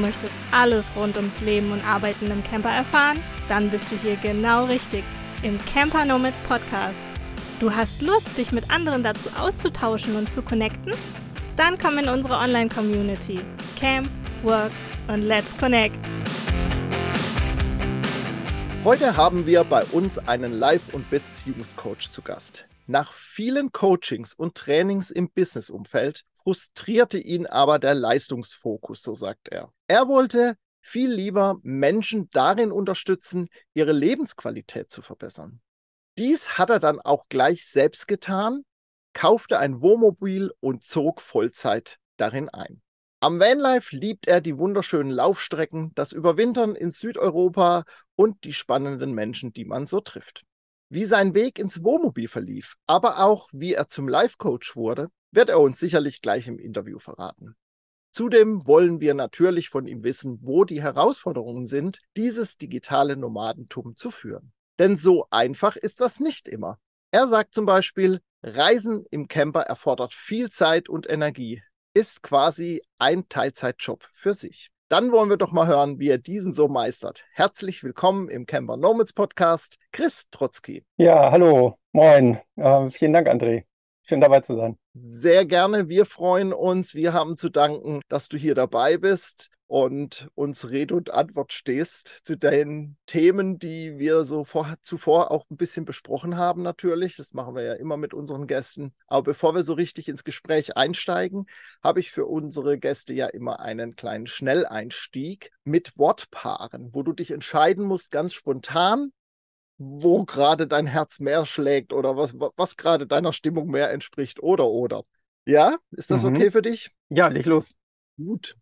möchtest alles rund ums Leben und Arbeiten im Camper erfahren? Dann bist du hier genau richtig im Camper Nomads Podcast. Du hast Lust, dich mit anderen dazu auszutauschen und zu connecten? Dann komm in unsere Online-Community. Camp, Work und Let's Connect. Heute haben wir bei uns einen Live- und Beziehungscoach zu Gast. Nach vielen Coachings und Trainings im Businessumfeld frustrierte ihn aber der Leistungsfokus, so sagt er. Er wollte viel lieber Menschen darin unterstützen, ihre Lebensqualität zu verbessern. Dies hat er dann auch gleich selbst getan, kaufte ein Wohnmobil und zog Vollzeit darin ein. Am Vanlife liebt er die wunderschönen Laufstrecken, das Überwintern in Südeuropa und die spannenden Menschen, die man so trifft. Wie sein Weg ins Wohnmobil verlief, aber auch wie er zum Life-Coach wurde, wird er uns sicherlich gleich im Interview verraten. Zudem wollen wir natürlich von ihm wissen, wo die Herausforderungen sind, dieses digitale Nomadentum zu führen. Denn so einfach ist das nicht immer. Er sagt zum Beispiel, Reisen im Camper erfordert viel Zeit und Energie, ist quasi ein Teilzeitjob für sich. Dann wollen wir doch mal hören, wie er diesen so meistert. Herzlich willkommen im Camper Nomads Podcast, Chris Trotzki. Ja, hallo, moin. Äh, vielen Dank, André. Schön dabei zu sein. Sehr gerne. Wir freuen uns. Wir haben zu danken, dass du hier dabei bist und uns Rede und Antwort stehst zu den Themen, die wir so vor, zuvor auch ein bisschen besprochen haben, natürlich. Das machen wir ja immer mit unseren Gästen. Aber bevor wir so richtig ins Gespräch einsteigen, habe ich für unsere Gäste ja immer einen kleinen Schnelleinstieg mit Wortpaaren, wo du dich entscheiden musst, ganz spontan, wo gerade dein Herz mehr schlägt oder was, was gerade deiner Stimmung mehr entspricht oder oder. Ja, ist das mhm. okay für dich? Ja, leg los. Gut.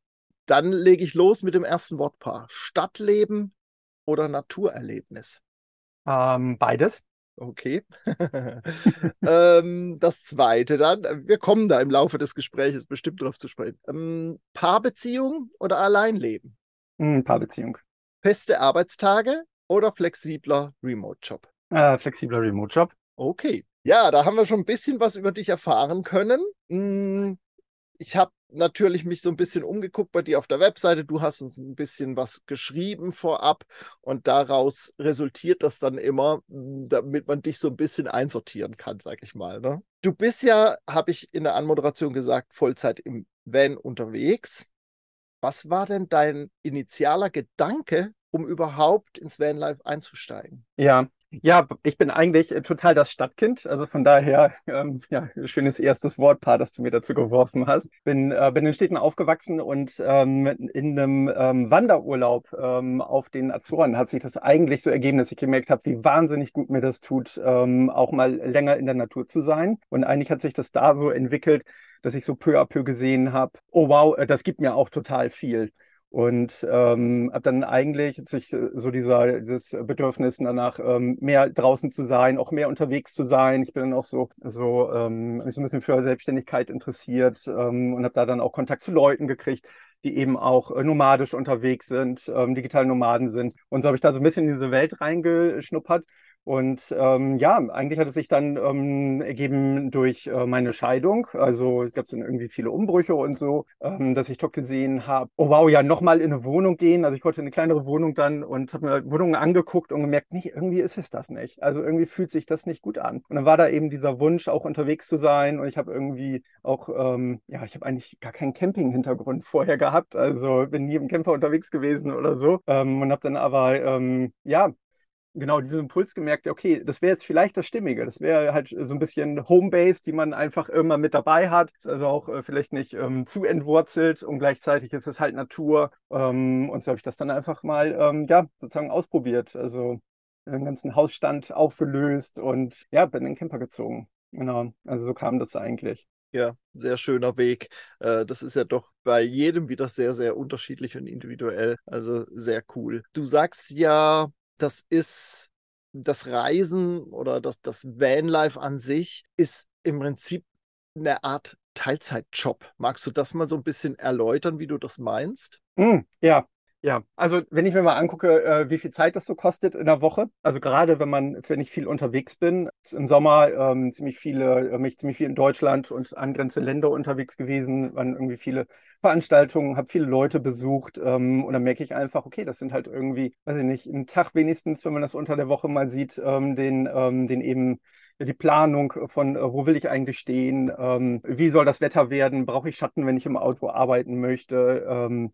Dann lege ich los mit dem ersten Wortpaar. Stadtleben oder Naturerlebnis? Ähm, beides. Okay. ähm, das zweite dann, wir kommen da im Laufe des Gesprächs bestimmt drauf zu sprechen. Ähm, Paarbeziehung oder Alleinleben? Mm, Paarbeziehung. Feste Arbeitstage oder flexibler Remote-Job? Äh, flexibler Remote-Job. Okay. Ja, da haben wir schon ein bisschen was über dich erfahren können. Hm, ich habe natürlich mich so ein bisschen umgeguckt bei dir auf der Webseite. Du hast uns ein bisschen was geschrieben vorab und daraus resultiert das dann immer, hm, damit man dich so ein bisschen einsortieren kann, sag ich mal. Ne? Du bist ja, habe ich in der Anmoderation gesagt, Vollzeit im Van unterwegs. Was war denn dein initialer Gedanke, um überhaupt ins Vanlife einzusteigen? Ja, ja, ich bin eigentlich äh, total das Stadtkind. Also von daher, ähm, ja, schönes erstes Wortpaar, das du mir dazu geworfen hast. Bin, äh, bin in Städten aufgewachsen und ähm, in einem ähm, Wanderurlaub ähm, auf den Azoren hat sich das eigentlich so ergeben, dass ich gemerkt habe, wie wahnsinnig gut mir das tut, ähm, auch mal länger in der Natur zu sein. Und eigentlich hat sich das da so entwickelt, dass ich so peu à peu gesehen habe, oh wow, äh, das gibt mir auch total viel. Und ähm, habe dann eigentlich sich äh, so dieser, dieses Bedürfnis danach, ähm, mehr draußen zu sein, auch mehr unterwegs zu sein. Ich bin dann auch so, so, ähm, so ein bisschen für Selbstständigkeit interessiert ähm, und habe da dann auch Kontakt zu Leuten gekriegt, die eben auch äh, nomadisch unterwegs sind, ähm, digitale Nomaden sind. Und so habe ich da so ein bisschen in diese Welt reingeschnuppert und ähm, ja, eigentlich hat es sich dann ähm, ergeben durch äh, meine Scheidung. Also es gab dann irgendwie viele Umbrüche und so, ähm, dass ich doch gesehen habe, oh wow, ja, nochmal in eine Wohnung gehen. Also ich wollte eine kleinere Wohnung dann und habe mir Wohnungen angeguckt und gemerkt, nee, irgendwie ist es das nicht. Also irgendwie fühlt sich das nicht gut an. Und dann war da eben dieser Wunsch, auch unterwegs zu sein. Und ich habe irgendwie auch, ähm, ja, ich habe eigentlich gar keinen Camping-Hintergrund vorher gehabt. Also bin nie im Camper unterwegs gewesen oder so. Ähm, und habe dann aber, ähm, ja, genau diesen Impuls gemerkt, okay, das wäre jetzt vielleicht das Stimmige. Das wäre halt so ein bisschen Homebase, die man einfach immer mit dabei hat. Also auch äh, vielleicht nicht ähm, zu entwurzelt und gleichzeitig ist es halt Natur. Ähm, und so habe ich das dann einfach mal, ähm, ja, sozusagen ausprobiert. Also den ganzen Hausstand aufgelöst und ja, bin in den Camper gezogen. Genau, also so kam das eigentlich. Ja, sehr schöner Weg. Äh, das ist ja doch bei jedem wieder sehr, sehr unterschiedlich und individuell. Also sehr cool. Du sagst ja, das ist das Reisen oder das, das Vanlife an sich ist im Prinzip eine Art Teilzeitjob. Magst du das mal so ein bisschen erläutern, wie du das meinst? Mm, ja, Ja, also wenn ich mir mal angucke, äh, wie viel Zeit das so kostet in der Woche, also gerade wenn man, wenn ich viel unterwegs bin, im Sommer ähm, ziemlich viele, äh, mich ziemlich viel in Deutschland und angrenzende Länder unterwegs gewesen, waren irgendwie viele Veranstaltungen, habe viele Leute besucht ähm, und dann merke ich einfach, okay, das sind halt irgendwie, weiß ich nicht, einen Tag wenigstens, wenn man das unter der Woche mal sieht, ähm, den, ähm, den eben die Planung von, äh, wo will ich eigentlich stehen, ähm, wie soll das Wetter werden, brauche ich Schatten, wenn ich im Auto arbeiten möchte, ähm,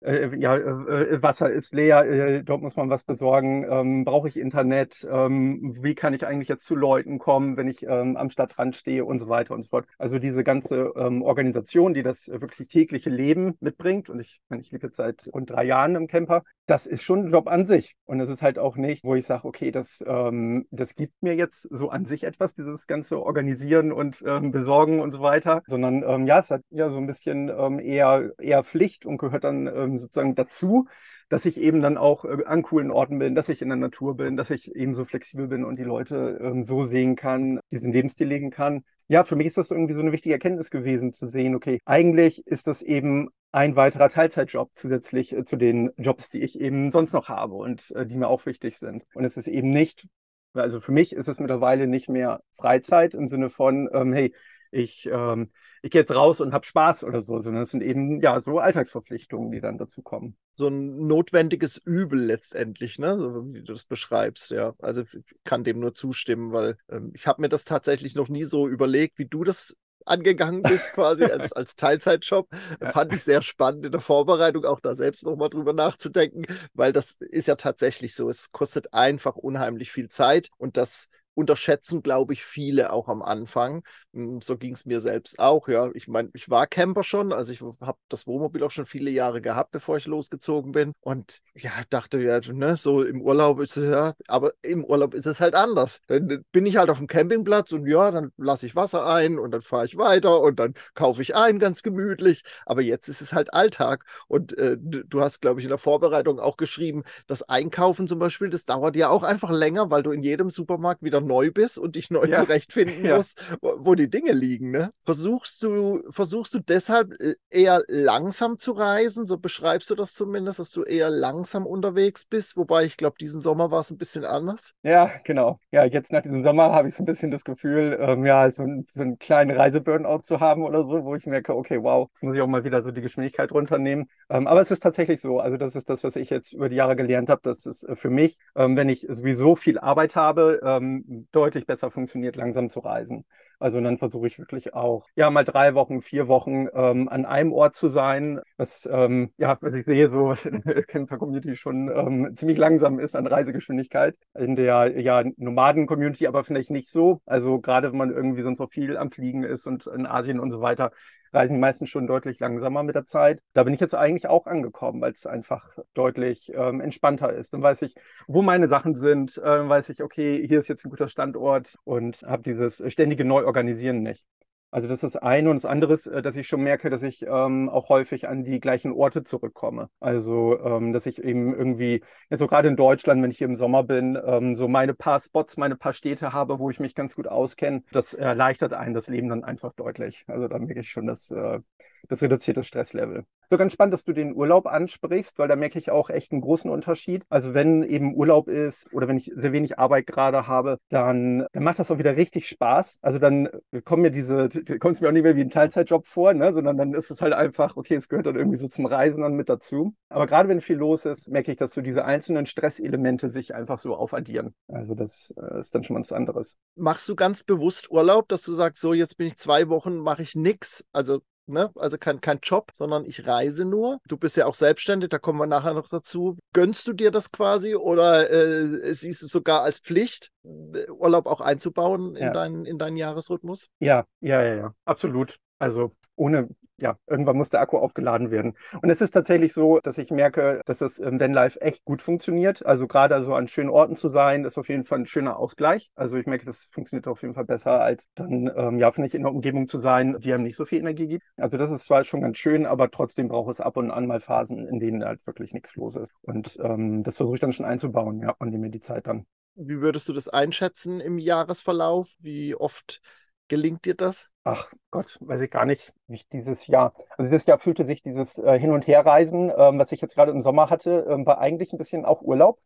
äh, ja, äh, äh, Wasser ist leer, äh, dort muss man was besorgen, ähm, brauche ich Internet, ähm, wie kann ich eigentlich jetzt zu Leuten kommen, wenn ich ähm, am Stadtrand stehe und so weiter und so fort. Also diese ganze ähm, Organisation, die das wirklich tägliche Leben mitbringt, und ich, ich lebe jetzt seit rund drei Jahren im Camper, das ist schon ein Job an sich. Und es ist halt auch nicht, wo ich sage, okay, das, ähm, das gibt mir jetzt so an sich etwas, dieses ganze Organisieren und ähm, Besorgen und so weiter, sondern ja, es hat ja so ein bisschen eher, eher Pflicht und gehört dann ähm, sozusagen dazu, dass ich eben dann auch äh, an coolen Orten bin, dass ich in der Natur bin, dass ich eben so flexibel bin und die Leute ähm, so sehen kann, diesen Lebensstil legen kann. Ja, für mich ist das irgendwie so eine wichtige Erkenntnis gewesen, zu sehen, okay, eigentlich ist das eben ein weiterer Teilzeitjob zusätzlich äh, zu den Jobs, die ich eben sonst noch habe und äh, die mir auch wichtig sind. Und es ist eben nicht, also für mich ist es mittlerweile nicht mehr Freizeit im Sinne von, ähm, hey, ich ähm, ich gehe jetzt raus und habe Spaß oder so, sondern es sind eben ja so Alltagsverpflichtungen, die dann dazu kommen. So ein notwendiges Übel letztendlich, ne? So wie du das beschreibst, ja. Also ich kann dem nur zustimmen, weil ähm, ich habe mir das tatsächlich noch nie so überlegt, wie du das angegangen bist, quasi als, als Teilzeitjob. Fand ich sehr spannend in der Vorbereitung, auch da selbst nochmal drüber nachzudenken, weil das ist ja tatsächlich so. Es kostet einfach unheimlich viel Zeit und das unterschätzen, glaube ich, viele auch am Anfang. Hm, so ging es mir selbst auch. Ja, ich meine, ich war Camper schon, also ich habe das Wohnmobil auch schon viele Jahre gehabt, bevor ich losgezogen bin. Und ja, dachte ja, ne, so im Urlaub ist es ja, aber im Urlaub ist es halt anders. Dann bin ich halt auf dem Campingplatz und ja, dann lasse ich Wasser ein und dann fahre ich weiter und dann kaufe ich ein, ganz gemütlich. Aber jetzt ist es halt Alltag. Und äh, du hast, glaube ich, in der Vorbereitung auch geschrieben, das Einkaufen zum Beispiel, das dauert ja auch einfach länger, weil du in jedem Supermarkt wieder neu bist und dich neu ja. zurechtfinden ja. musst, wo, die Dinge liegen. Ne? Versuchst, du, versuchst du deshalb äh, eher langsam zu reisen? So beschreibst du das zumindest, dass du eher langsam unterwegs bist. Wobei ich glaube, diesen Sommer war es ein bisschen anders. Ja, genau. Ja, jetzt nach diesem Sommer habe ich so ein bisschen das Gefühl, ähm, ja, so, so einen kleinen Reiseburnout zu haben oder so, wo ich merke, okay, wow, jetzt muss ich auch mal wieder so die Geschwindigkeit runternehmen. Ähm, aber es ist tatsächlich so. Also, das ist das, was ich jetzt über die Jahre gelernt habe. Das ist äh, für mich, ähm, wenn ich sowieso viel Arbeit habe, ähm, deutlich besser funktioniert, langsam zu reisen. Also dann versuche ich wirklich auch, ja, mal drei Wochen, vier Wochen ähm, an einem Ort zu sein, was, ähm, ja, was ich sehe, so in der Camper-Community schon ähm, ziemlich langsam ist an Reisegeschwindigkeit. In der, ja, Nomaden-Community aber vielleicht nicht so. Also gerade wenn man irgendwie sonst so viel am Fliegen ist und in Asien und so weiter, reisen die meisten schon deutlich langsamer mit der Zeit. Da bin ich jetzt eigentlich auch angekommen, weil es einfach deutlich ähm, entspannter ist. Dann weiß ich, wo meine Sachen sind, äh, weiß ich, okay, hier ist jetzt ein guter Standort und habe dieses ständige Neuorganisieren nicht. Also das ist das eine und das andere ist, äh, dass ich schon merke, dass ich ähm, auch häufig an die gleichen Orte zurückkomme. Also ähm, dass ich eben irgendwie, jetzt so gerade in Deutschland, wenn ich hier im Sommer bin, ähm, so meine paar Spots, meine paar Städte habe, wo ich mich ganz gut auskenne. Das erleichtert einen das Leben dann einfach deutlich. Also da merke ich schon, dass äh, das reduziert das Stresslevel. So ganz spannend, dass du den Urlaub ansprichst, weil da merke ich auch echt einen großen Unterschied. Also wenn eben Urlaub ist oder wenn ich sehr wenig Arbeit gerade habe, dann, dann macht das auch wieder richtig Spaß. Also dann kommen mir diese, kommt es mir auch nicht mehr wie ein Teilzeitjob vor, ne? sondern dann ist es halt einfach, okay, es gehört dann irgendwie so zum Reisen dann mit dazu. Aber gerade wenn viel los ist, merke ich, dass so diese einzelnen Stresselemente sich einfach so aufaddieren. Also das äh, ist dann schon was anderes. Machst du ganz bewusst Urlaub, dass du sagst, so jetzt bin ich zwei Wochen, mache ich nichts? Also Ne? Also kein, kein Job, sondern ich reise nur. Du bist ja auch selbstständig, da kommen wir nachher noch dazu. Gönnst du dir das quasi oder äh, siehst du es sogar als Pflicht, äh, Urlaub auch einzubauen in, ja. deinen, in deinen Jahresrhythmus? Ja, ja, ja, ja, absolut. Also ohne, ja, irgendwann muss der Akku aufgeladen werden. Und es ist tatsächlich so, dass ich merke, dass das im Vanlife echt gut funktioniert. Also gerade so an schönen Orten zu sein, ist auf jeden Fall ein schöner Ausgleich. Also ich merke, das funktioniert auf jeden Fall besser, als dann, ähm, ja, finde ich, in einer Umgebung zu sein, die einem nicht so viel Energie gibt. Also das ist zwar schon ganz schön, aber trotzdem braucht es ab und an mal Phasen, in denen halt wirklich nichts los ist. Und ähm, das versuche ich dann schon einzubauen, ja, und nehme mir die Zeit dann. Wie würdest du das einschätzen im Jahresverlauf? Wie oft Gelingt dir das? Ach Gott, weiß ich gar nicht, wie ich dieses Jahr. Also dieses Jahr fühlte sich dieses äh, Hin- und Herreisen, ähm, was ich jetzt gerade im Sommer hatte, ähm, war eigentlich ein bisschen auch Urlaub.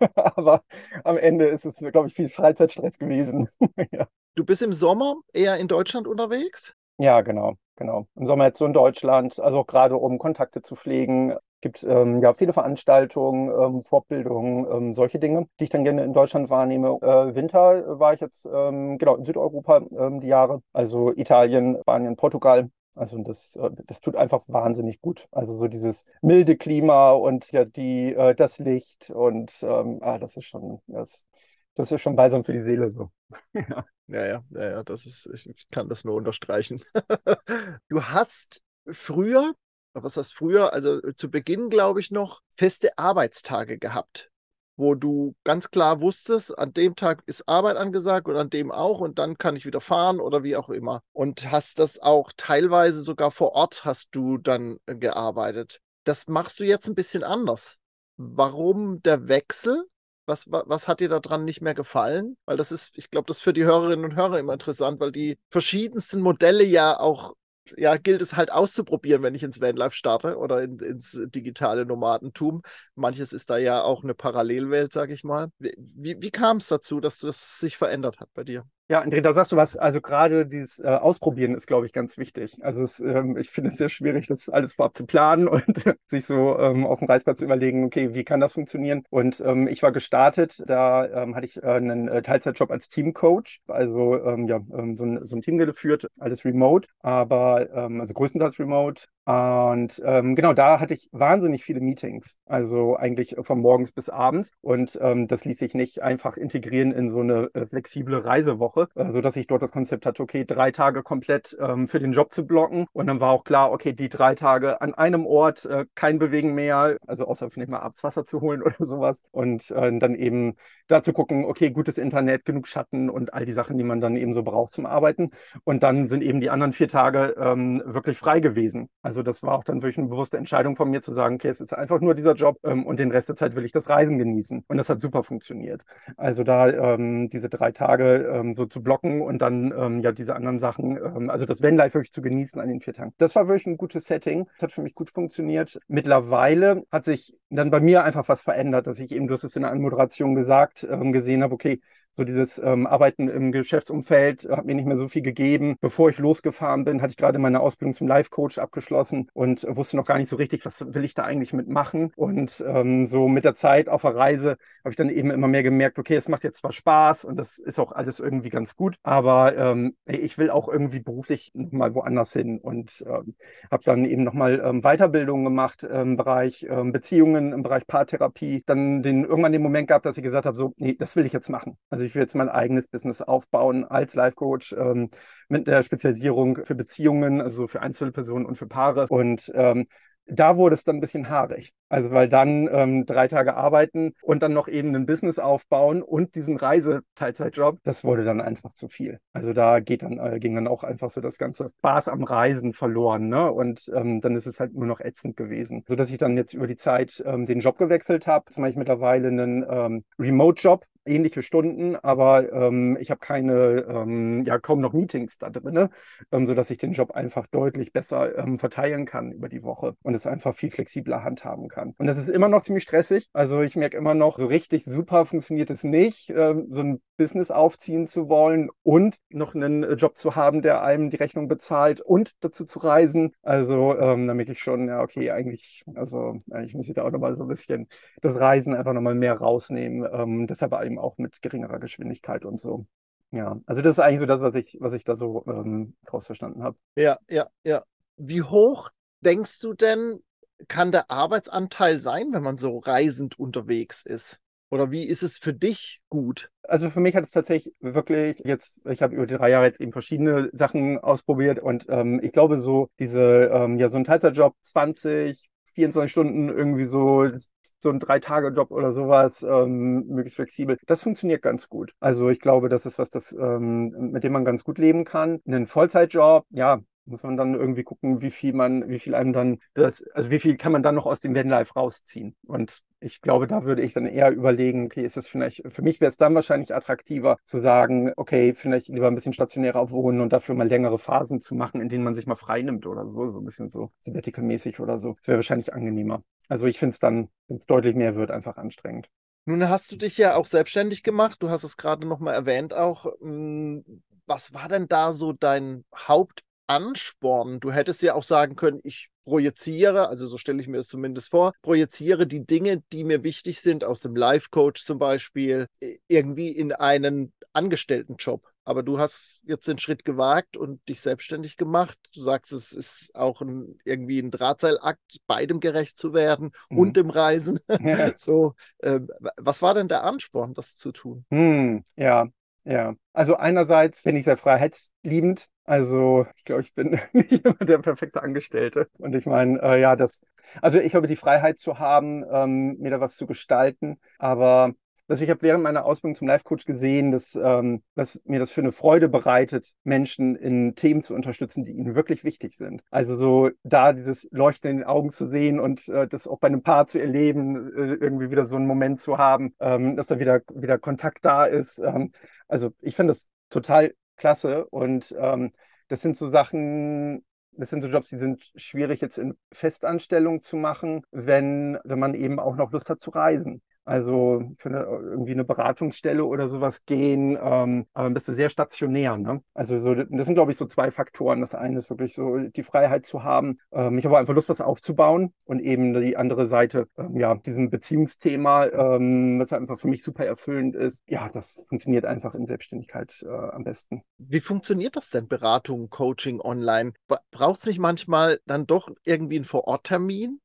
Aber am Ende ist es, glaube ich, viel Freizeitstress gewesen. ja. Du bist im Sommer eher in Deutschland unterwegs? Ja, genau, genau. Im Sommer jetzt so in Deutschland, also auch gerade um Kontakte zu pflegen, gibt ähm, ja viele Veranstaltungen, ähm, Fortbildungen, ähm, solche Dinge, die ich dann gerne in Deutschland wahrnehme. Äh, Winter war ich jetzt ähm, genau in Südeuropa ähm, die Jahre, also Italien, Spanien, Portugal. Also das, äh, das tut einfach wahnsinnig gut. Also so dieses milde Klima und ja die äh, das Licht und ähm, ah, das ist schon das, das ist schon balsam für die Seele so. Ja, ja, ja, ja, das ist, ich kann das nur unterstreichen. du hast früher was heißt früher, also äh, zu Beginn glaube ich noch, feste Arbeitstage gehabt, wo du ganz klar wusstest, an dem Tag ist Arbeit angesagt und an dem auch und dann kann ich wieder fahren oder wie auch immer. Und hast das auch teilweise sogar vor Ort hast du dann äh, gearbeitet. Das machst du jetzt ein bisschen anders. Warum der Wechsel? Was, was, was, hat dir daran nicht mehr gefallen? Weil das ist, ich glaube, das ist für die Hörerinnen und Hörer immer interessant, weil die verschiedensten Modelle ja auch ja, gilt es halt auszuprobieren, wenn ich ins Vanlife starte oder in, ins digitale Nomadentum. Manches ist da ja auch eine Parallelwelt, sag ich mal. Wie, wie kam es dazu, dass das sich verändert hat bei dir? Ja, André, da sagst du was. Also gerade dieses äh, Ausprobieren ist, glaube ich, ganz wichtig. Also es, ähm, ich finde es sehr schwierig, das alles vorab zu planen und sich so ähm, auf dem Reißplatz zu überlegen, okay, wie kann das funktionieren? Und ähm, ich war gestartet, da ähm, hatte ich äh, einen äh, Teilzeitjob als Teamcoach, also ähm, ja, ähm, so ein, so, ein, Team geführt, alles remote, aber also größtenteils remote. Und genau, da hatte ich wahnsinnig viele Meetings, also eigentlich von morgens bis abends. Und das ließ sich nicht einfach integrieren in so eine äh, flexible Reisewoche Woche, äh, sodass ich dort das Konzept hatte, okay, drei Tage komplett ähm, für den Job zu blocken. Und dann war auch klar, okay, die drei Tage an einem Ort, äh, kein Bewegen mehr, also außer vielleicht mal abends Wasser zu holen oder sowas. Und äh, dann eben da zu gucken, okay, gutes Internet, genug Schatten und all die Sachen, die man dann eben so braucht zum Arbeiten. Und dann sind eben die anderen vier Tage ähm, wirklich frei gewesen. Also das war auch dann wirklich eine bewusste Entscheidung von mir zu sagen, okay, es ist einfach nur dieser Job ähm, und den Rest der Zeit will ich das Reisen genießen. Und das hat super funktioniert. Also da ähm, diese drei Tage ähm, so zu blocken und dann ähm, ja diese anderen Sachen, ähm, also das Vanlife wirklich zu genießen an den vier Tagen. Das war wirklich ein gutes Setting. Das hat für mich gut funktioniert. Mittlerweile hat sich dann bei mir einfach was verändert, dass ich eben, du hast es in der Anmoderation gesagt, ähm, gesehen habe, okay, so dieses ähm, Arbeiten im Geschäftsumfeld hat mir nicht mehr so viel gegeben. Bevor ich losgefahren bin, hatte ich gerade meine Ausbildung zum Life-Coach abgeschlossen und wusste noch gar nicht so richtig, was will ich da eigentlich mitmachen. Und ähm, so mit der Zeit auf der Reise habe ich dann eben immer mehr gemerkt, okay, es macht jetzt zwar Spaß und das ist auch alles irgendwie ganz gut, aber ähm, ich will auch irgendwie beruflich mal woanders hin und ähm, habe dann eben nochmal ähm, Weiterbildungen gemacht im Bereich ähm, Beziehungen, im Bereich Paartherapie. Dann den, irgendwann den Moment gehabt, dass ich gesagt habe, so, nee, das will ich jetzt machen. Also also ich will jetzt mein eigenes Business aufbauen als Life Coach ähm, mit der Spezialisierung für Beziehungen, also für Einzelpersonen und für Paare. Und ähm, da wurde es dann ein bisschen haarig. Also weil dann ähm, drei Tage arbeiten und dann noch eben ein Business aufbauen und diesen Reiseteilzeitjob, das wurde dann einfach zu viel. Also da geht dann, äh, ging dann auch einfach so das ganze Spaß am Reisen verloren. Ne? Und ähm, dann ist es halt nur noch ätzend gewesen. Sodass ich dann jetzt über die Zeit ähm, den Job gewechselt habe. Jetzt mache ich mittlerweile einen ähm, Remote-Job ähnliche Stunden, aber ähm, ich habe keine, ähm, ja kaum noch Meetings da drin, ähm, sodass ich den Job einfach deutlich besser ähm, verteilen kann über die Woche und es einfach viel flexibler handhaben kann. Und das ist immer noch ziemlich stressig. Also ich merke immer noch, so richtig super funktioniert es nicht, ähm, so ein Business aufziehen zu wollen und noch einen äh, Job zu haben, der einem die Rechnung bezahlt und dazu zu reisen. Also ähm, merke ich schon, ja, okay, eigentlich, also eigentlich muss ich da auch nochmal so ein bisschen das Reisen einfach nochmal mehr rausnehmen. Ähm, deshalb eben auch mit geringerer Geschwindigkeit und so. Ja, also das ist eigentlich so das, was ich, was ich da so ähm, draus verstanden habe. Ja, ja, ja. Wie hoch denkst du denn, kann der Arbeitsanteil sein, wenn man so reisend unterwegs ist? Oder wie ist es für dich gut? Also für mich hat es tatsächlich wirklich jetzt, ich habe über die drei Jahre jetzt eben verschiedene Sachen ausprobiert und ähm, ich glaube so diese, ähm, ja so ein Teilzeitjob 20, 24 Stunden irgendwie so, so ein Drei-Tage-Job oder sowas, ähm, möglichst flexibel. Das funktioniert ganz gut. Also ich glaube, das ist was, das, ähm, mit dem man ganz gut leben kann. Einen Vollzeitjob, ja, muss man dann irgendwie gucken, wie viel man, wie viel einem dann das, also wie viel kann man dann noch aus dem Vanlife rausziehen. Und ich glaube, da würde ich dann eher überlegen, okay, ist es vielleicht, für mich wäre es dann wahrscheinlich attraktiver zu sagen, okay, vielleicht lieber ein bisschen stationärer wohnen und dafür mal längere Phasen zu machen, in denen man sich mal frei nimmt oder so, so ein bisschen so sabbatical-mäßig oder so. Das wäre wahrscheinlich angenehmer. Also ich finde es dann, wenn es deutlich mehr wird, einfach anstrengend. Nun hast du dich ja auch selbstständig gemacht. Du hast es gerade nochmal erwähnt auch. Hm, was war denn da so dein Hauptansporn? Du hättest ja auch sagen können, ich projiziere, also so stelle ich mir das zumindest vor, projiziere die Dinge, die mir wichtig sind, aus dem Life-Coach zum Beispiel, irgendwie in einen Angestelltenjob. Aber du hast jetzt den Schritt gewagt und dich selbstständig gemacht. Du sagst, es ist auch ein, irgendwie ein Drahtseilakt, beidem gerecht zu werden mhm. und dem Reisen. Ja. so, äh, was war denn der Ansporn, das zu tun? Hm, ja, ja. Also einerseits bin ich sehr freiheitsliebend. Also ich glaube, ich bin nicht immer der perfekte Angestellte. Und ich meine, äh, ja, das, also ich habe die Freiheit zu haben, ähm, mir da was zu gestalten. Aber also ich habe während meiner Ausbildung zum Life Coach gesehen, dass, ähm, dass mir das für eine Freude bereitet, Menschen in Themen zu unterstützen, die ihnen wirklich wichtig sind. Also so da dieses Leuchten in den Augen zu sehen und äh, das auch bei einem Paar zu erleben, äh, irgendwie wieder so einen Moment zu haben, ähm, dass da wieder, wieder Kontakt da ist. Ähm, also ich finde das total klasse und ähm, das sind so Sachen, das sind so Jobs, die sind schwierig jetzt in Festanstellung zu machen, wenn, wenn man eben auch noch Lust hat zu reisen. Also könnte irgendwie eine Beratungsstelle oder sowas gehen, ähm, aber bist du sehr stationär. Ne? Also so, das sind, glaube ich, so zwei Faktoren. Das eine ist wirklich so die Freiheit zu haben, ähm, ich habe einfach Lust, was aufzubauen und eben die andere Seite, ähm, ja, diesem Beziehungsthema, ähm, was einfach für mich super erfüllend ist. Ja, das funktioniert einfach in Selbstständigkeit äh, am besten. Wie funktioniert das denn, Beratung, Coaching online? Braucht es nicht manchmal dann doch irgendwie einen Vororttermin?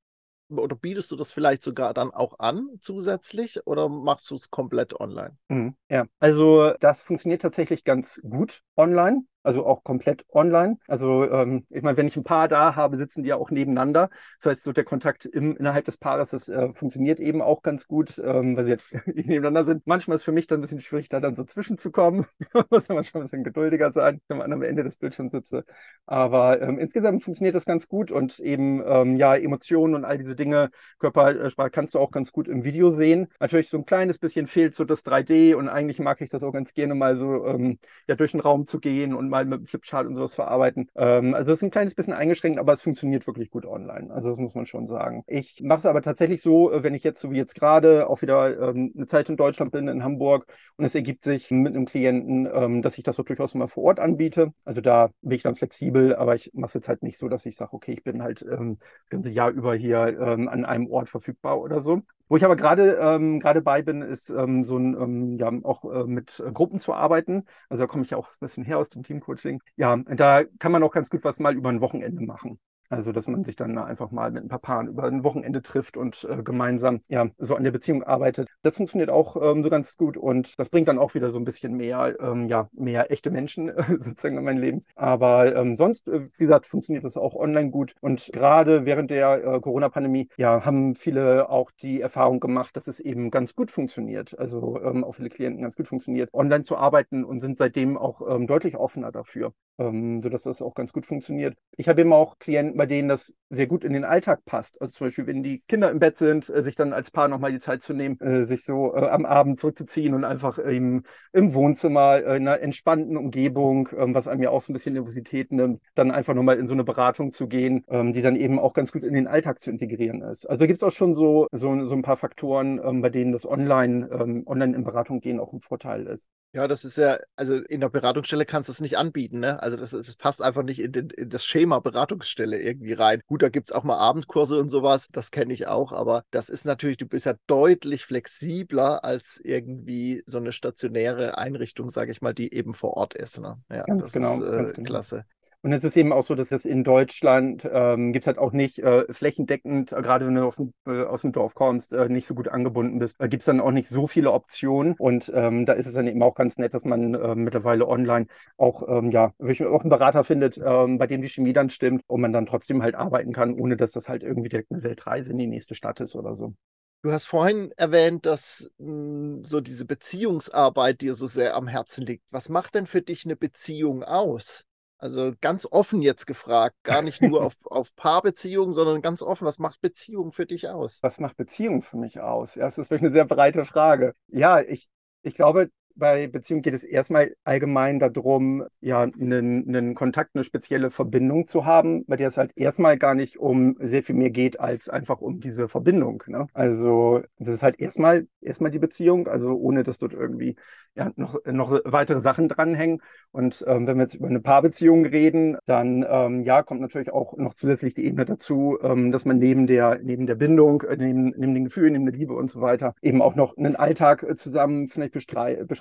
Oder bietest du das vielleicht sogar dann auch an zusätzlich oder machst du es komplett online? Mhm, ja, also das funktioniert tatsächlich ganz gut online also auch komplett online. Also ähm, ich meine, wenn ich ein Paar da habe, sitzen die ja auch nebeneinander. Das heißt, so der Kontakt im, innerhalb des Paares, das äh, funktioniert eben auch ganz gut, ähm, weil sie jetzt nebeneinander sind. Manchmal ist für mich dann ein bisschen schwierig, da dann so zwischenzukommen. Muss man schon ein bisschen geduldiger sein, wenn man am Ende des Bildschirms sitze. Aber ähm, insgesamt funktioniert das ganz gut und eben ähm, ja Emotionen und all diese Dinge, Körpersprache kannst du auch ganz gut im Video sehen. Natürlich so ein kleines bisschen fehlt so das 3D und eigentlich mag ich das auch ganz gerne mal so ähm, ja durch den Raum zu gehen und mal mal mit dem Flipchart und sowas verarbeiten. Ähm, also das ist ein kleines bisschen eingeschränkt, aber es funktioniert wirklich gut online. Also das muss man schon sagen. Ich mache es aber tatsächlich so, äh, wenn ich jetzt so wie jetzt gerade auch wieder ähm, eine Zeit in Deutschland bin, in Hamburg und es ergibt sich mit einem Klienten, ähm, dass ich das so durchaus mal vor Ort anbiete. Also da bin ich dann flexibel, aber ich mache es jetzt halt nicht so, dass ich sage, okay, ich bin halt ähm, das ganze Jahr über hier ähm, an einem Ort verfügbar oder so. Wo ich aber gerade ähm, gerade bei bin, ist ähm, so ein ähm, ja auch äh, mit äh, Gruppen zu arbeiten. Also da komme ich ja auch ein bisschen her aus dem Teamcoaching. Ja, da kann man auch ganz gut was mal über ein Wochenende machen. Also, dass man sich dann einfach mal mit ein paar Paaren über ein Wochenende trifft und äh, gemeinsam ja so an der Beziehung arbeitet. Das funktioniert auch ähm, so ganz gut und das bringt dann auch wieder so ein bisschen mehr, ähm, ja, mehr echte Menschen sozusagen in mein Leben. Aber ähm, sonst, äh, wie gesagt, funktioniert das auch online gut. Und gerade während der äh, Corona-Pandemie, ja, haben viele auch die Erfahrung gemacht, dass es eben ganz gut funktioniert. Also ähm, auch viele Klienten ganz gut funktioniert, online zu arbeiten und sind seitdem auch ähm, deutlich offener dafür, ähm, sodass das auch ganz gut funktioniert. Ich habe eben auch Klienten, bei denen das sehr gut in den Alltag passt. Also zum Beispiel, wenn die Kinder im Bett sind, äh, sich dann als Paar nochmal die Zeit zu nehmen, äh, sich so äh, am Abend zurückzuziehen und einfach im, im Wohnzimmer in einer entspannten Umgebung, ähm, was einem ja auch so ein bisschen Nervosität nimmt, dann einfach nochmal in so eine Beratung zu gehen, ähm, die dann eben auch ganz gut in den Alltag zu integrieren ist. Also gibt es auch schon so, so, so ein paar Faktoren, ähm, bei denen das Online, online in Beratung gehen auch ein Vorteil ist. Ja, das ist ja, also in der Beratungsstelle kannst du es nicht anbieten, ne? Also das, das passt einfach nicht in, den, in das Schema Beratungsstelle irgendwie rein. Gut, da gibt es auch mal Abendkurse und sowas, das kenne ich auch, aber das ist natürlich, du bist ja deutlich flexibler als irgendwie so eine stationäre Einrichtung, sage ich mal, die eben vor Ort ist. Ne? Ja, ganz das genau, ist äh, ganz genau. klasse. Und es ist eben auch so, dass es in Deutschland ähm, gibt es halt auch nicht äh, flächendeckend, äh, gerade wenn du dem, äh, aus dem Dorf kommst, äh, nicht so gut angebunden bist, äh, gibt es dann auch nicht so viele Optionen. Und ähm, da ist es dann eben auch ganz nett, dass man äh, mittlerweile online auch, ähm, ja, auch einen Berater findet, ähm, bei dem die Chemie dann stimmt und man dann trotzdem halt arbeiten kann, ohne dass das halt irgendwie direkt eine Weltreise in die nächste Stadt ist oder so. Du hast vorhin erwähnt, dass mh, hm, so diese Beziehungsarbeit dir so sehr am Herzen liegt. Was macht denn für dich eine Beziehung aus? Also ganz offen jetzt gefragt, gar nicht nur auf, auf Paarbeziehungen, sondern ganz offen. Was macht Beziehung für dich aus? Was macht Beziehung für mich aus? Ja, das ist wirklich eine sehr breite Frage. Ja, ich, ich glaube, bei Beziehungen geht es erstmal allgemein darum, ja, einen, einen Kontakt, eine spezielle Verbindung zu haben, bei der es halt erstmal gar nicht um sehr viel mehr geht, als einfach um diese Verbindung. Ne? Also das ist halt erstmal erstmal die Beziehung, also ohne dass dort irgendwie ja, noch, noch weitere Sachen dranhängen. Und ähm, wenn wir jetzt über eine Paarbeziehung reden, dann ähm, ja, kommt natürlich auch noch zusätzlich die Ebene dazu, ähm, dass man neben der, neben der Bindung, äh, neben, neben den Gefühlen, neben der Liebe und so weiter eben auch noch einen Alltag äh, zusammen vielleicht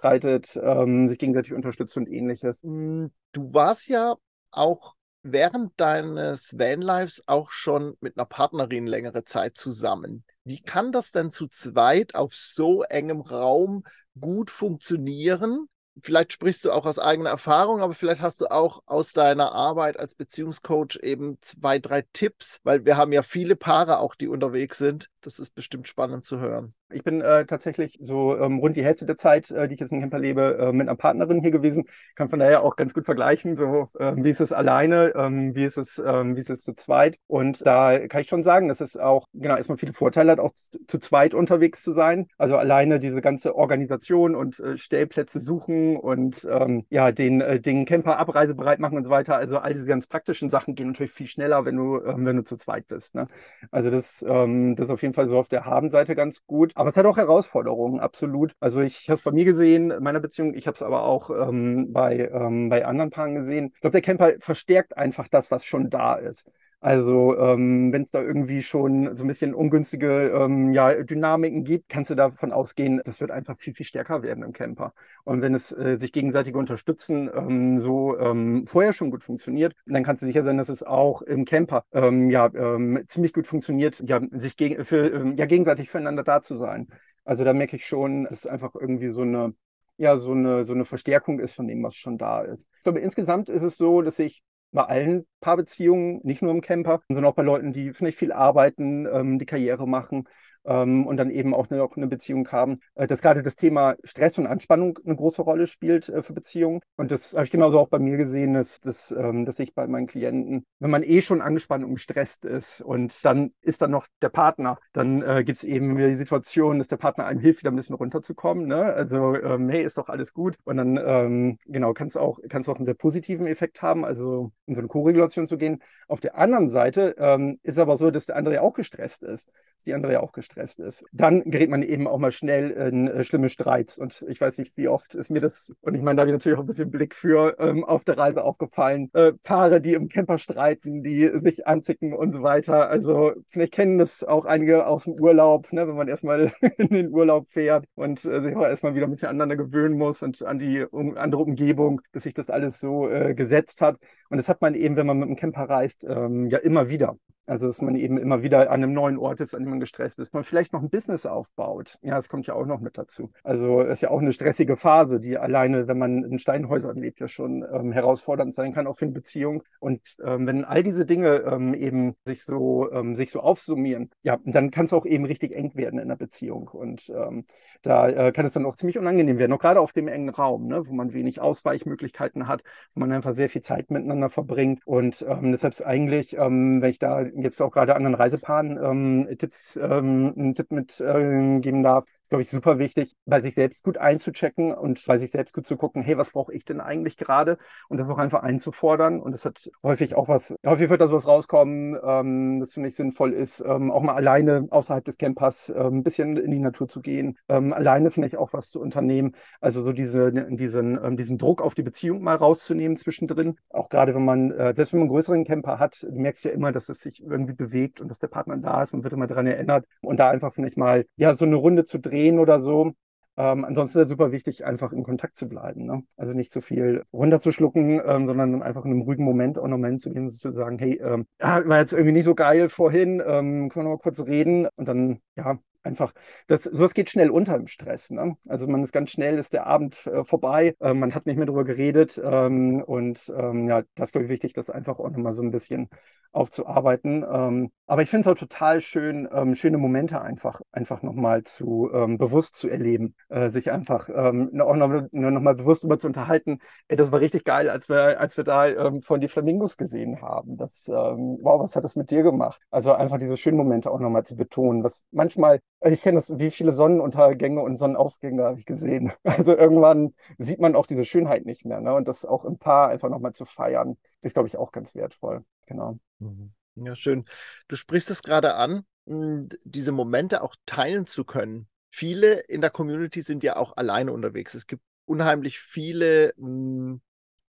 bestreitet, ähm, sich gegenseitig unterstützt und ähnliches. Hm, du warst ja auch während deines Vanlives auch schon mit einer Partnerin längere Zeit zusammen. Wie kann das denn zu zweit auf so engem Raum gut funktionieren? Vielleicht sprichst du auch aus eigener Erfahrung, aber vielleicht hast du auch aus deiner Arbeit als Beziehungscoach eben zwei, drei Tipps, weil wir haben ja viele Paare auch, die unterwegs sind. Das ist bestimmt spannend zu hören. Ich bin äh, tatsächlich so ähm, rund die Hälfte der Zeit, äh, die ich jetzt in Camper lebe, äh, mit einer Partnerin hier gewesen. Kann von daher auch ganz gut vergleichen, so ähm, wie ist es alleine, ähm, wie ist es, ähm, wie ist es zu zweit. Und da kann ich schon sagen, dass es auch genau erstmal viele Vorteile hat, auch zu, zweit unterwegs zu sein. Also alleine diese ganze Organisation und äh, Stellplätze suchen und ähm, ja den äh, den Camper abreisebereit machen und so weiter. Also all diese ganz praktischen Sachen gehen natürlich viel schneller, wenn du ähm, wenn du zu zweit bist. Ne? Also das das ist auf jeden Fall so auf der Habenseite ganz gut. Aber es hat auch Herausforderungen, absolut. Also ich habe es bei mir gesehen, in meiner Beziehung, ich habe es aber auch ähm, bei, ähm, bei anderen Paaren gesehen. Ich glaube, der Camper verstärkt einfach das, was schon da ist. Also ähm, wenn es da irgendwie schon so ein bisschen ungünstige ähm, ja, Dynamiken gibt, kannst du davon ausgehen, das wird einfach viel, viel stärker werden im Camper. Und wenn es äh, sich gegenseitig unterstützen ähm, so ähm, vorher schon gut funktioniert, dann kannst du sicher sein, dass es auch im Camper ähm, ja ähm, ziemlich gut funktioniert, ja, sich geg für, ja, gegenseitig füreinander da zu sein. Also da merke ich schon, dass es einfach irgendwie so eine ja, so eine, so eine Verstärkung ist von dem, was schon da ist. Ich glaube, insgesamt ist es so, dass ich bei allen Paarbeziehungen, nicht nur im Camper, sondern auch bei Leuten, die vielleicht viel arbeiten, ähm, die Karriere machen ähm, und dann eben auch eine, auch eine Beziehung haben, äh, dass gerade das Thema Stress und Anspannung eine große Rolle spielt äh, für Beziehungen. Und das habe ich genauso auch bei mir gesehen, dass, dass, ähm, dass ich bei meinen Klienten, wenn man eh schon angespannt und gestresst ist und dann ist dann noch der Partner, dann äh, gibt es eben wieder die Situation, dass der Partner einem hilft, wieder ein bisschen runterzukommen. Ne? Also, ähm, hey, ist doch alles gut. Und dann, ähm, genau, kann es auch, kann's auch einen sehr positiven Effekt haben, also in so eine Co-Regulation zu gehen. Auf der anderen Seite ähm, ist aber so, dass der andere ja auch gestresst ist, dass die andere ja auch gestresst gestresst ist. Dann gerät man eben auch mal schnell in äh, schlimme Streits. Und ich weiß nicht, wie oft ist mir das, und ich meine, da habe ich natürlich auch ein bisschen Blick für, ähm, auf der Reise aufgefallen. Äh, Paare, die im Camper streiten, die sich anzicken und so weiter. Also vielleicht kennen das auch einige aus dem Urlaub, ne, wenn man erstmal in den Urlaub fährt und äh, sich auch erstmal wieder ein bisschen aneinander gewöhnen muss und an die um, andere Umgebung, dass sich das alles so äh, gesetzt hat. Und das hat man eben, wenn man mit dem Camper reist, ähm, ja immer wieder. Also, dass man eben immer wieder an einem neuen Ort ist, an dem man gestresst ist. Man vielleicht noch ein Business aufbaut. Ja, das kommt ja auch noch mit dazu. Also, ist ja auch eine stressige Phase, die alleine, wenn man in Steinhäusern lebt, ja schon ähm, herausfordernd sein kann, auch für eine Beziehung. Und ähm, wenn all diese Dinge ähm, eben sich so, ähm, sich so aufsummieren, ja, dann kann es auch eben richtig eng werden in der Beziehung. Und ähm, da äh, kann es dann auch ziemlich unangenehm werden, auch gerade auf dem engen Raum, ne, wo man wenig Ausweichmöglichkeiten hat, wo man einfach sehr viel Zeit miteinander verbringt. Und ähm, deshalb ist eigentlich, wenn ich da jetzt auch gerade anderen Reisepaaren ähm, Tipps, ähm, einen Tipp mitgeben äh, darf, ist, glaube ich, super wichtig, bei sich selbst gut einzuchecken und bei sich selbst gut zu gucken, hey, was brauche ich denn eigentlich gerade? Und das auch einfach einzufordern. Und das hat häufig auch was, häufig wird da sowas rauskommen, ähm, das finde ich sinnvoll ist, ähm, auch mal alleine außerhalb des Campers ähm, ein bisschen in die Natur zu gehen, ähm, alleine vielleicht auch was zu unternehmen. Also so diese, diesen, ähm, diesen Druck auf die Beziehung mal rauszunehmen zwischendrin. Auch gerade wenn man, äh, selbst wenn man einen größeren Camper hat, du merkst ja immer, dass es sich irgendwie bewegt und dass der Partner da ist. Man wird immer daran erinnert. Und da einfach vielleicht mal, ja, so eine Runde zu drehen drehen oder so. Ähm, ansonsten ist es super wichtig, einfach in Kontakt zu bleiben. Ne? Also nicht zu viel runterzuschlucken, ähm, sondern einfach in einem ruhigen Moment auch einen Moment zu gehen, zu sagen, hey, ähm, war jetzt irgendwie nicht so geil vorhin, ähm, können wir noch mal kurz reden und dann, ja, einfach, das, sowas geht schnell unter im Stress. Ne? Also man ist ganz schnell, ist der Abend äh, vorbei, äh, man hat nicht mehr darüber geredet ähm, und ähm, ja, das glaube ich, wichtig, das einfach auch nochmal so ein bisschen aufzuarbeiten. Ähm, aber ich finde es auch total schön, ähm, schöne Momente einfach, einfach nochmal zu ähm, bewusst zu erleben, äh, sich einfach ähm, auch nochmal noch mal bewusst über zu unterhalten. Ey, das war richtig geil, als wir, als wir da von die Flamingos gesehen haben. Das, wow, was hat das mit dir gemacht? Also einfach diese schönen Momente auch nochmal zu betonen, was manchmal, ich kenne das, wie viele Sonnenuntergänge und Sonnenaufgänge habe ich gesehen. Also irgendwann sieht man auch diese Schönheit nicht mehr. Ne? Und das auch im Paar einfach nochmal zu feiern, ist, glaube ich, auch ganz wertvoll. Genau. Mhm. Ja, schön. Du sprichst es gerade an, diese Momente auch teilen zu können. Viele in der Community sind ja auch alleine unterwegs. Es gibt unheimlich viele,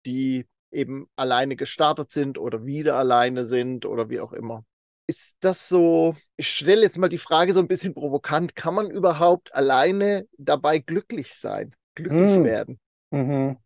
die eben alleine gestartet sind oder wieder alleine sind oder wie auch immer. Ist das so, ich stelle jetzt mal die Frage so ein bisschen provokant, kann man überhaupt alleine dabei glücklich sein, glücklich mm. werden? Mhm.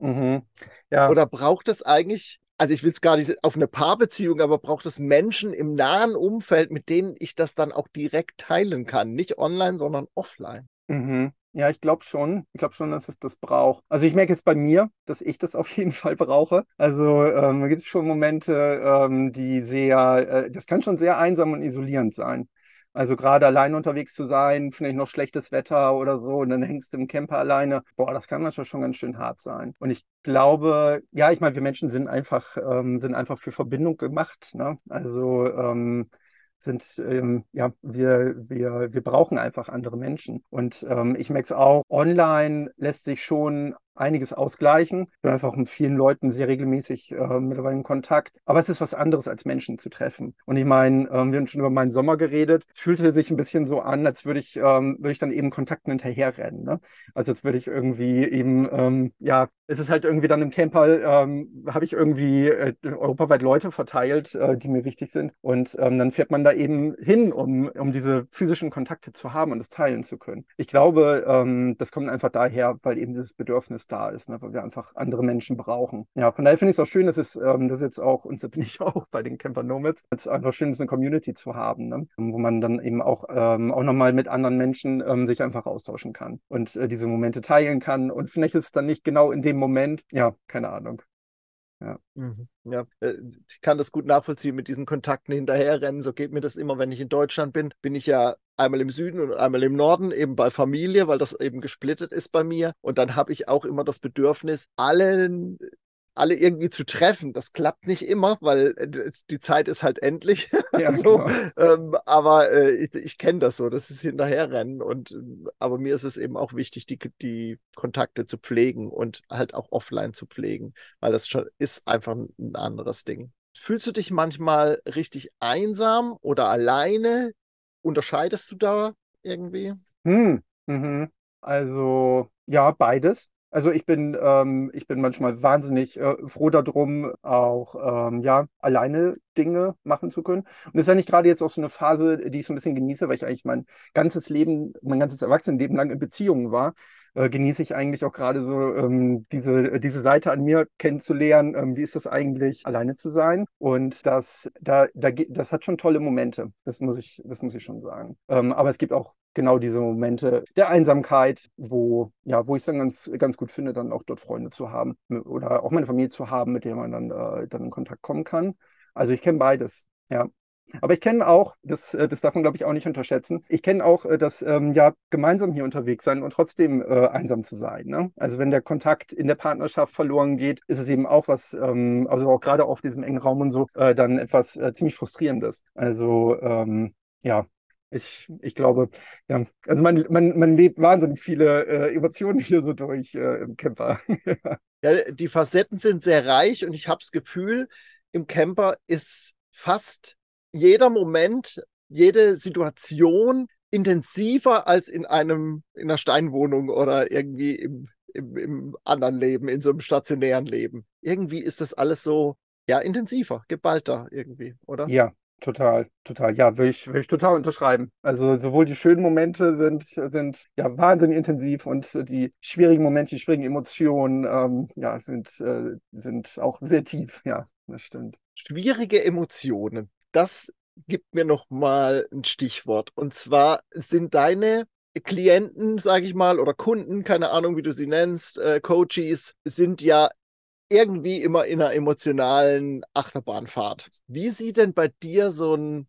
Mhm. Ja. Oder braucht es eigentlich also ich will es gar nicht auf eine Paarbeziehung, aber braucht es Menschen im nahen Umfeld, mit denen ich das dann auch direkt teilen kann. Nicht online, sondern offline. Mhm. Ja, ich glaube schon. Ich glaube schon, dass es das braucht. Also ich merke jetzt bei mir, dass ich das auf jeden Fall brauche. Also ähm, gibt es schon Momente, ähm, die sehr, äh, das kann schon sehr einsam und isolierend sein. Also gerade allein unterwegs zu sein, vielleicht noch schlechtes Wetter oder so, und dann hängst du im Camper alleine. Boah, das kann manchmal schon ganz schön hart sein. Und ich glaube, ja, ich meine, wir Menschen sind einfach, ähm, sind einfach für Verbindung gemacht. Ne? Also ähm, sind, ähm, ja, wir, wir, wir brauchen einfach andere Menschen. Und ähm, ich merke es auch, online lässt sich schon einiges ausgleichen. Ich bin einfach mit vielen Leuten sehr regelmäßig äh, mittlerweile in Kontakt. Aber es ist was anderes, als Menschen zu treffen. Und ich meine, ähm, wir haben schon über meinen Sommer geredet. Es fühlte sich ein bisschen so an, als würde ich, ähm, würde ich dann eben Kontakten hinterherrennen. Ne? Also als würde ich irgendwie eben, ähm, ja, es ist halt irgendwie dann im Camper, ähm, habe ich irgendwie äh, europaweit Leute verteilt, äh, die mir wichtig sind. Und ähm, dann fährt man da eben hin, um, um diese physischen Kontakte zu haben und es teilen zu können. Ich glaube, ähm, das kommt einfach daher, weil eben dieses Bedürfnis da ist, ne? weil wir einfach andere Menschen brauchen. Ja, von daher finde ich es auch schön, dass es ähm, das jetzt auch, und da bin ich auch bei den Camper Nomads, es einfach schön, ist eine Community zu haben, ne? wo man dann eben auch, ähm, auch nochmal mit anderen Menschen ähm, sich einfach austauschen kann und äh, diese Momente teilen kann. Und vielleicht ist es dann nicht genau in dem Moment, ja, keine Ahnung. Ja. Mhm. ja, äh, ich kann das gut nachvollziehen mit diesen Kontakten hinterherrennen. So geht mir das immer, wenn ich in Deutschland bin. Bin ich ja einmal im Süden und einmal im Norden, eben bei Familie, weil das eben gesplittet ist bei mir. Und dann habe ich auch immer das Bedürfnis, allen alle irgendwie zu treffen. Das klappt nicht immer, weil äh, die Zeit ist halt endlich. Ja, so. ähm, aber äh, ich, ich kenne das so, das ist hinterherrennen. Und aber mir ist es eben auch wichtig, die, die Kontakte zu pflegen und halt auch offline zu pflegen, weil das schon ist einfach ein anderes Ding. Fühlst du dich manchmal richtig einsam oder alleine? Unterscheidest du da irgendwie? Hm, mhm. Also ja, beides. Also ich bin, ähm, ich bin manchmal wahnsinnig äh, froh darum, auch ähm, ja, alleine Dinge machen zu können. Und das ist nicht gerade jetzt auch so eine Phase, die ich so ein bisschen genieße, weil ich eigentlich mein ganzes Leben, mein ganzes Erwachsenenleben lang in Beziehungen war äh, genieße ich eigentlich auch gerade so ähm, diese, diese Seite an mir kennenzulernen. Ähm, wie ist das eigentlich, alleine zu sein? Und das, da, da, das hat schon tolle Momente. Das muss ich, das muss ich schon sagen. Ähm, aber es gibt auch genau diese Momente der Einsamkeit, wo, ja, wo ich es dann ganz, ganz gut finde, dann auch dort Freunde zu haben oder auch meine Familie zu haben, mit der man dann, äh, dann in Kontakt kommen kann. Also ich kenne beides. Ja. Aber ich kenne auch, das, äh, das darf man, glaube ich, auch nicht unterschätzen, ich kenne auch äh, das ähm, ja gemeinsam hier unterwegs sein und trotzdem äh, einsam zu sein. Ne? Also wenn der Kontakt in der Partnerschaft verloren geht, ist es eben auch was, ähm, also auch gerade auf diesem engen Raum und so, äh, dann etwas äh, ziemlich Frustrierendes. Also ähm, ja, ich, ich glaube, ja, also man, man, man lebt wahnsinnig viele äh, Emotionen hier so durch äh, im Camper. ja, die Facetten sind sehr reich und ich habe das Gefühl, im Camper ist fast jeder Moment, jede Situation intensiver als in einem, in einer Steinwohnung oder irgendwie im, im, im anderen Leben, in so einem stationären Leben. Irgendwie ist das alles so, ja, intensiver, geballter irgendwie, oder? Ja, Total, total. Ja, würde ich, würde ich total unterschreiben. Also sowohl die schönen Momente sind, sind ja wahnsinnig intensiv und die schwierigen Momente, die schwierigen Emotionen, ähm, ja, sind, äh, sind auch sehr tief. Ja, das stimmt. Schwierige Emotionen das gib mir noch mal ein Stichwort. Und zwar sind deine Klienten, sage ich mal, oder Kunden, keine Ahnung, wie du sie nennst, äh, Coaches, sind ja irgendwie immer in einer emotionalen Achterbahnfahrt. Wie sieht denn bei dir so ein,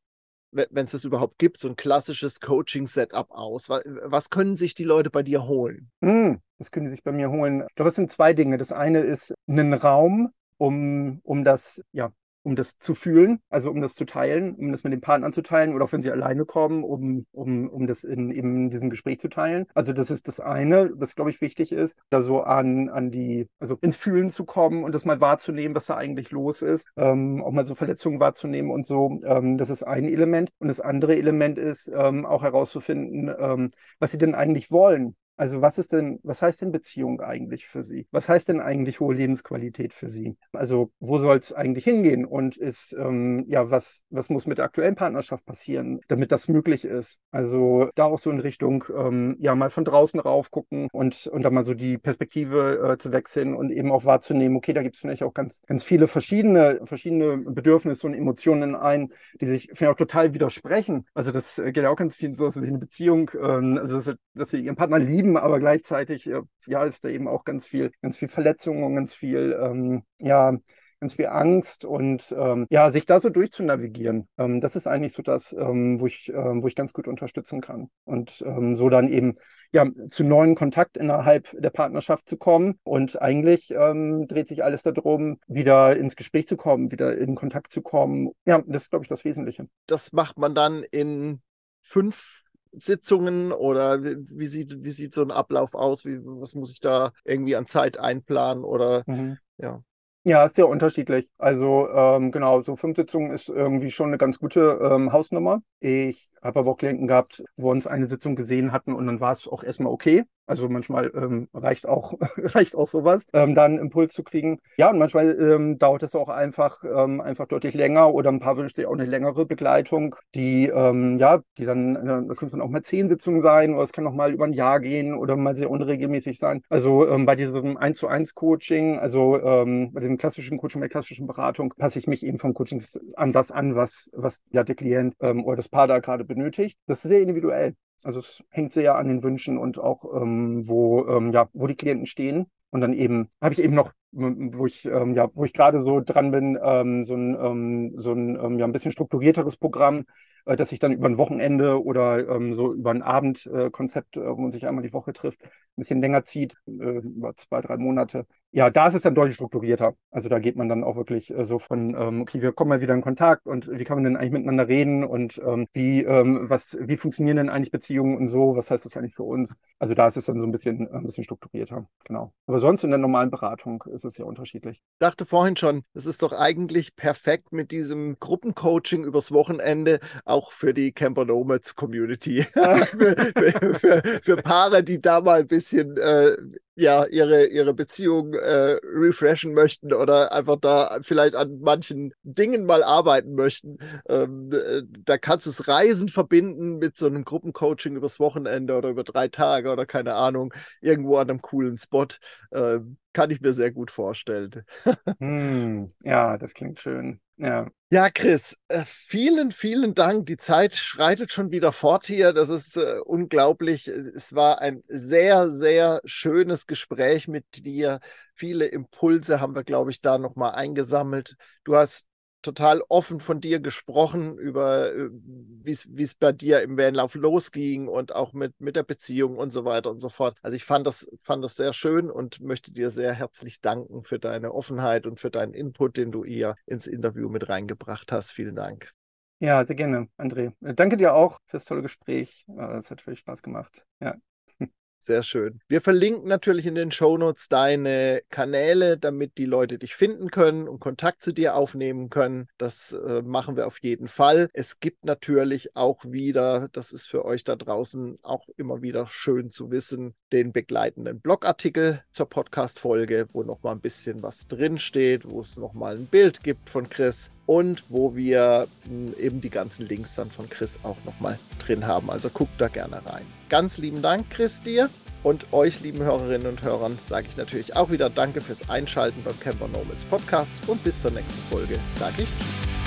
wenn es das überhaupt gibt, so ein klassisches Coaching-Setup aus? Was, können sich die Leute bei dir holen? Hm, das können sie sich bei mir holen. Ich glaube, es sind zwei Dinge. Das eine ist einen Raum, um, um das ja, um das zu fühlen, also um das zu teilen, um das mit dem Partner zu teilen oder auch wenn sie alleine kommen, um, um, um das in, in diesem Gespräch zu teilen. Also das ist das eine, was glaube ich wichtig ist, da so an, an die, also ins Fühlen zu kommen und das mal wahrzunehmen, was da eigentlich los ist, ähm, auch mal so Verletzungen wahrzunehmen und so. Ähm, das ist ein Element. Und das andere Element ist ähm, auch herauszufinden, ähm, was sie denn eigentlich wollen. Also was ist denn, was heißt denn Beziehung eigentlich für Sie? Was heißt denn eigentlich hohe Lebensqualität für Sie? Also wo soll es eigentlich hingehen? Und ist, ähm, ja, was, was muss mit der aktuellen Partnerschaft passieren, damit das möglich ist? Also da auch so in Richtung, ähm, ja, mal von draußen rauf gucken und, und dann mal so die Perspektive äh, zu wechseln und eben auch wahrzunehmen, okay, da gibt es vielleicht auch ganz, ganz viele verschiedene, verschiedene Bedürfnisse und Emotionen ein, die sich vielleicht auch total widersprechen. Also das äh, geht ja auch ganz viel so, dass sie eine Beziehung, ähm, also dass, dass sie ihren Partner lieben, lieben, aber gleichzeitig äh, ja, ist da eben auch ganz viel, ganz viel Verletzung und ganz viel, ähm, ja, ganz viel Angst und ähm, ja, sich da so durchzunavigieren. Ähm, das ist eigentlich so das, ähm, wo ich, ähm, wo ich ganz gut unterstützen kann. Und ähm, so dann eben ja zu neuen Kontakt innerhalb der Partnerschaft zu kommen. Und eigentlich ähm, dreht sich alles darum, wieder ins Gespräch zu kommen, wieder in Kontakt zu kommen. Ja, das ist, glaube ich, das Wesentliche. Das macht man dann in fünf Sitzungen oder wie, sieht, wie sieht so ein Ablauf aus? Wie, was muss ich da irgendwie an Zeit einplanen oder mhm. ja. Ja, ist sehr unterschiedlich. Also ähm, genau, so fünf Sitzungen ist irgendwie schon eine ganz gute ähm, Hausnummer. Ich habe aber auch Klienten gehabt, wo wir uns eine Sitzung gesehen hatten und dann war es auch erstmal okay. Also manchmal ähm, reicht auch reicht auch sowas, ähm, da einen Impuls zu kriegen. Ja, und manchmal ähm, dauert es auch einfach ähm, einfach deutlich länger oder ein paar wünscht sich auch eine längere Begleitung, die ähm, ja, die dann äh, da können es dann auch mal zehn Sitzungen sein oder es kann auch mal über ein Jahr gehen oder mal sehr unregelmäßig sein. Also ähm, bei diesem 1 zu 1 Coaching, also bei dem klassischen Coaching, bei der klassischen Beratung, passe ich mich eben vom Coaching an das an, was was ja der Klient oder das Paar da gerade benötigt. Das ist sehr individuell. Also es hängt sehr an den Wünschen und auch, ähm, wo, ähm, ja, wo die Klienten stehen. Und dann eben habe ich eben noch, wo ich, ähm, ja, wo ich gerade so dran bin, ähm, so ein, ähm, so ein ähm, ja, ein bisschen strukturierteres Programm, äh, das sich dann über ein Wochenende oder so über ein Abendkonzept, äh, wo man sich einmal die Woche trifft, ein bisschen länger zieht, äh, über zwei, drei Monate. Ja, da ist es dann deutlich strukturierter. Also da geht man dann auch wirklich äh, so von, ähm, okay, wir kommen mal wieder in Kontakt und wie kann man denn eigentlich miteinander reden und ähm, wie, ähm, was, wie funktionieren denn eigentlich Beziehungen und so, was heißt das eigentlich für uns? Also da ist es dann so ein bisschen, äh, ein bisschen strukturierter, genau. Aber sonst in der normalen Beratung ist es sehr unterschiedlich. Ich dachte vorhin schon, es ist doch eigentlich perfekt mit diesem Gruppencoaching übers Wochenende auch für die Camper Nomads Community. für, für, für, Paare, die da mal ein bisschen äh, ja, ihre, ihre Beziehung äh, refreshen möchten oder einfach da vielleicht an manchen Dingen mal arbeiten möchten. Ähm, äh, da kannst du das Reisen verbinden mit so einem Gruppencoaching übers Wochenende oder über drei Tage oder keine Ahnung, irgendwo an einem coolen Spot. Ähm, kann ich mir sehr gut vorstellen. hm, ja, das klingt schön. Ja. Ja, Chris, äh, vielen, vielen Dank. Die Zeit schreitet schon wieder fort hier. Das ist äh, unglaublich. Es war ein sehr, sehr schönes Gespräch mit dir. Viele Impulse haben wir, glaube ich, da nochmal eingesammelt. Du hast total offen von dir gesprochen über, äh, wie es bei dir im Vanlauf losging und auch mit, mit der Beziehung und so weiter und so fort. Also ich fand das, fand das sehr schön und möchte dir sehr herzlich danken für deine Offenheit und für deinen Input, den du ihr ins Interview mit reingebracht hast. Vielen Dank. Ja, sehr gerne, André. Danke dir auch fürs tolle Gespräch. Es hat viel Spaß gemacht. Ja. Sehr schön. Wir verlinken natürlich in den Shownotes deine Kanäle, damit die Leute dich finden können und Kontakt zu dir aufnehmen können. Das äh, machen wir auf jeden Fall. Es gibt natürlich auch wieder, das ist für euch da draußen auch immer wieder schön zu wissen, den begleitenden Blogartikel zur Podcast-Folge, wo nochmal ein bisschen was drinsteht, wo es nochmal ein Bild gibt von Chris und wo wir hm, eben die ganzen Links dann von Chris auch nochmal drin haben. Also guckt da gerne rein. Ganz lieben Dank, Chris, dir. Und euch, lieben Hörerinnen und Hörern, sage ich natürlich auch wieder Danke fürs Einschalten beim Camper Nomads Podcast und bis zur nächsten Folge sage ich Tschüss.